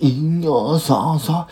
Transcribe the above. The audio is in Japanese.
いよささ